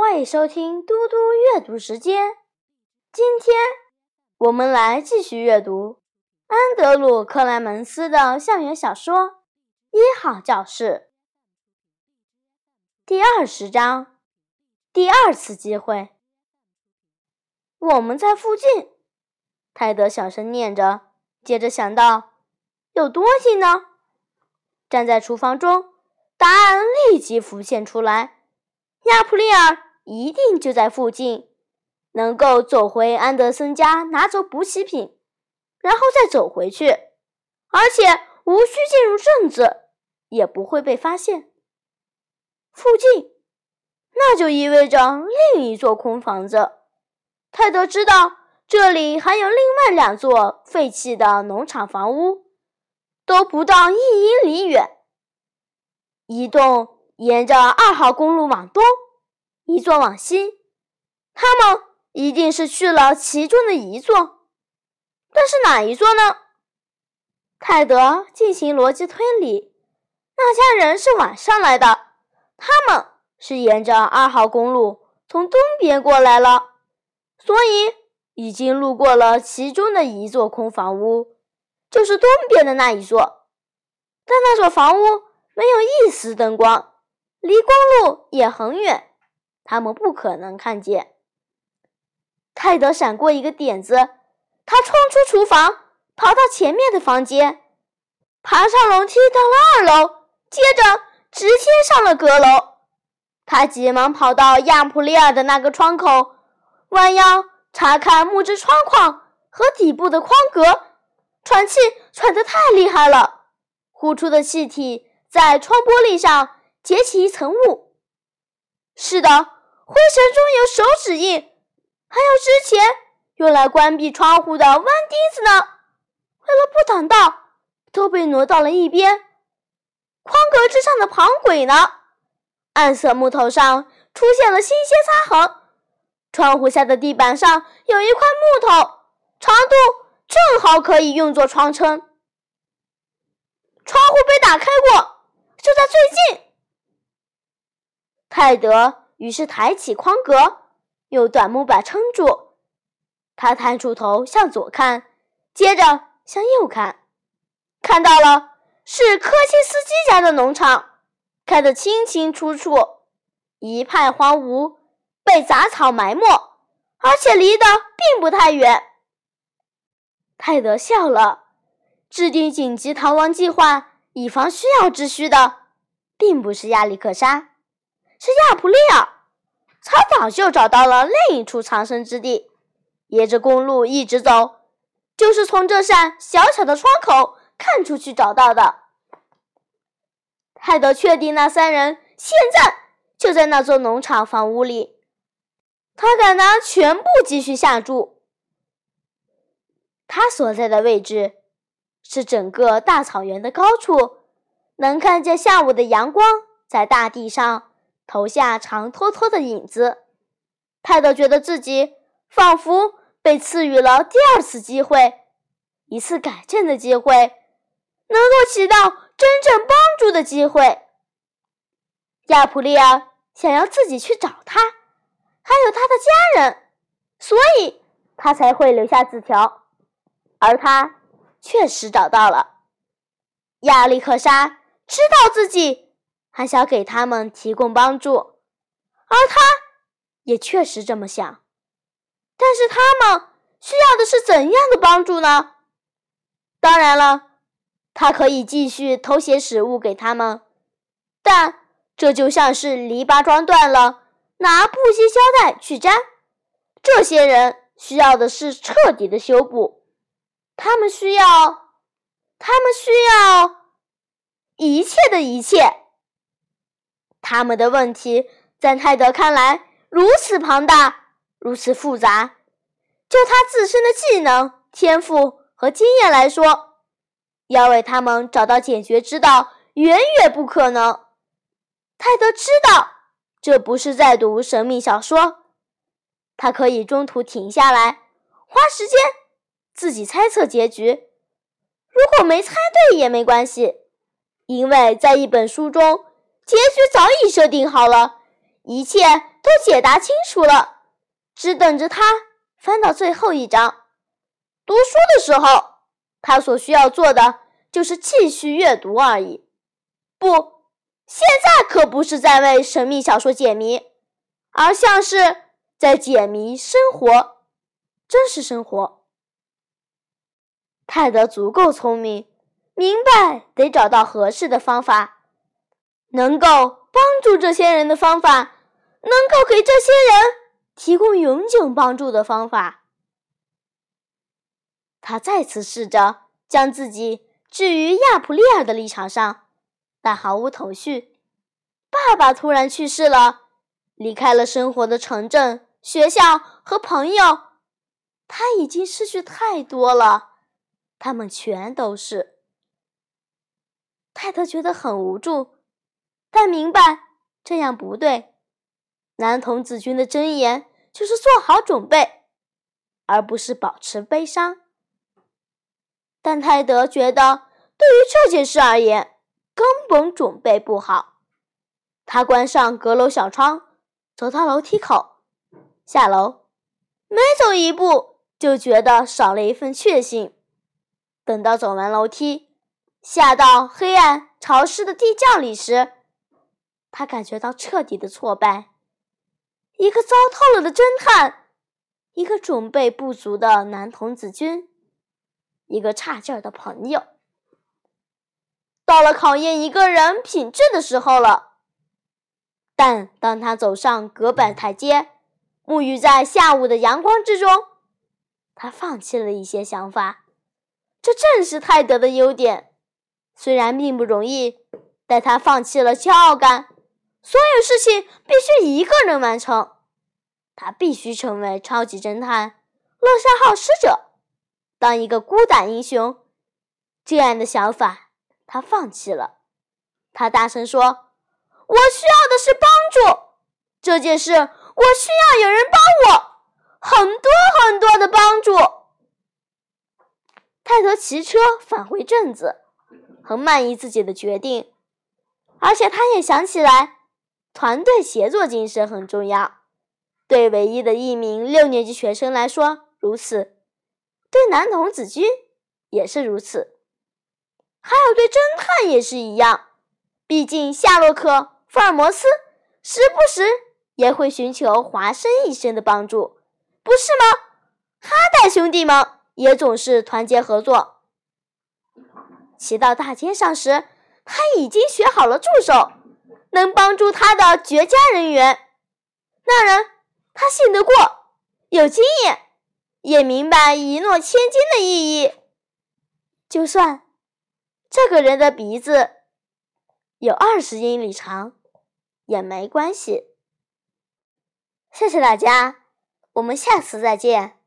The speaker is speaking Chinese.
欢迎收听嘟嘟阅读时间。今天我们来继续阅读安德鲁·克莱门斯的校园小说《一号教室》第二十章：第二次机会。我们在附近，泰德小声念着，接着想到：有多近呢？站在厨房中，答案立即浮现出来。亚普利尔一定就在附近，能够走回安德森家拿走补给品，然后再走回去，而且无需进入镇子，也不会被发现。附近，那就意味着另一座空房子。泰德知道这里还有另外两座废弃的农场房屋，都不到一英里远。一栋。沿着二号公路往东，一座往西，他们一定是去了其中的一座，但是哪一座呢？泰德进行逻辑推理，那家人是晚上来的，他们是沿着二号公路从东边过来了，所以已经路过了其中的一座空房屋，就是东边的那一座，但那座房屋没有一丝灯光。离公路也很远，他们不可能看见。泰德闪过一个点子，他冲出厨房，跑到前面的房间，爬上楼梯到了二楼，接着直接上了阁楼。他急忙跑到亚普利尔的那个窗口，弯腰查看木质窗框和底部的框格，喘气喘得太厉害了，呼出的气体在窗玻璃上。结起一层雾。是的，灰尘中有手指印，还有之前用来关闭窗户的弯钉子呢。为了不挡道，都被挪到了一边。框格之上的旁轨呢？暗色木头上出现了新鲜擦痕。窗户下的地板上有一块木头，长度正好可以用作窗撑。窗户被打开过，就在最近。泰德于是抬起框格，用短木板撑住。他探出头向左看，接着向右看，看到了是科切斯基家的农场，看得清清楚楚，一派荒芜，被杂草埋没，而且离得并不太远。泰德笑了，制定紧急逃亡计划，以防需要之需的，并不是亚历克莎。是亚普利尔，他早就找到了另一处藏身之地，沿着公路一直走，就是从这扇小小的窗口看出去找到的。泰德确定那三人现在就在那座农场房屋里，他敢拿全部积蓄下注。他所在的位置是整个大草原的高处，能看见下午的阳光在大地上。投下长拖拖的影子，泰德觉得自己仿佛被赐予了第二次机会，一次改正的机会，能够起到真正帮助的机会。亚普利尔想要自己去找他，还有他的家人，所以他才会留下字条，而他确实找到了。亚历克莎知道自己。还想给他们提供帮助，而他也确实这么想。但是他们需要的是怎样的帮助呢？当然了，他可以继续偷些食物给他们，但这就像是篱笆桩断了，拿布些胶带去粘。这些人需要的是彻底的修补，他们需要，他们需要一切的一切。他们的问题在泰德看来如此庞大，如此复杂，就他自身的技能、天赋和经验来说，要为他们找到解决之道远远不可能。泰德知道这不是在读神秘小说，他可以中途停下来，花时间自己猜测结局。如果没猜对也没关系，因为在一本书中。结局早已设定好了，一切都解答清楚了，只等着他翻到最后一章。读书的时候，他所需要做的就是继续阅读而已。不，现在可不是在为神秘小说解谜，而像是在解谜生活，真实生活。泰德足够聪明，明白得找到合适的方法，能够帮助这些人的方法，能够给这些人提供永久帮助的方法。他再次试着将自己置于亚普利尔的立场上，但毫无头绪。爸爸突然去世了，离开了生活的城镇、学校和朋友，他已经失去太多了。他们全都是。泰德觉得很无助，但明白这样不对。男童子军的箴言就是做好准备，而不是保持悲伤。但泰德觉得，对于这件事而言，根本准备不好。他关上阁楼小窗，走到楼梯口，下楼，每走一步就觉得少了一份确信。等到走完楼梯，下到黑暗潮湿的地窖里时，他感觉到彻底的挫败。一个糟透了的侦探，一个准备不足的男童子军，一个差劲儿的朋友。到了考验一个人品质的时候了。但当他走上隔板台阶，沐浴在下午的阳光之中，他放弃了一些想法。这正是泰德的优点，虽然并不容易，但他放弃了骄傲感。所有事情必须一个人完成，他必须成为超级侦探、乐山号使者，当一个孤胆英雄。这样的想法他放弃了。他大声说：“我需要的是帮助，这件事我需要有人帮我，很多很多的帮助。”泰德骑车返回镇子，很满意自己的决定，而且他也想起来，团队协作精神很重要。对唯一的一名六年级学生来说如此，对男童子军也是如此，还有对侦探也是一样。毕竟夏洛克·福尔摩斯时不时也会寻求华生医生的帮助，不是吗？哈代兄弟们。也总是团结合作。骑到大街上时，他已经学好了助手，能帮助他的绝佳人员。那人，他信得过，有经验，也明白一诺千金的意义。就算这个人的鼻子有二十英里长，也没关系。谢谢大家，我们下次再见。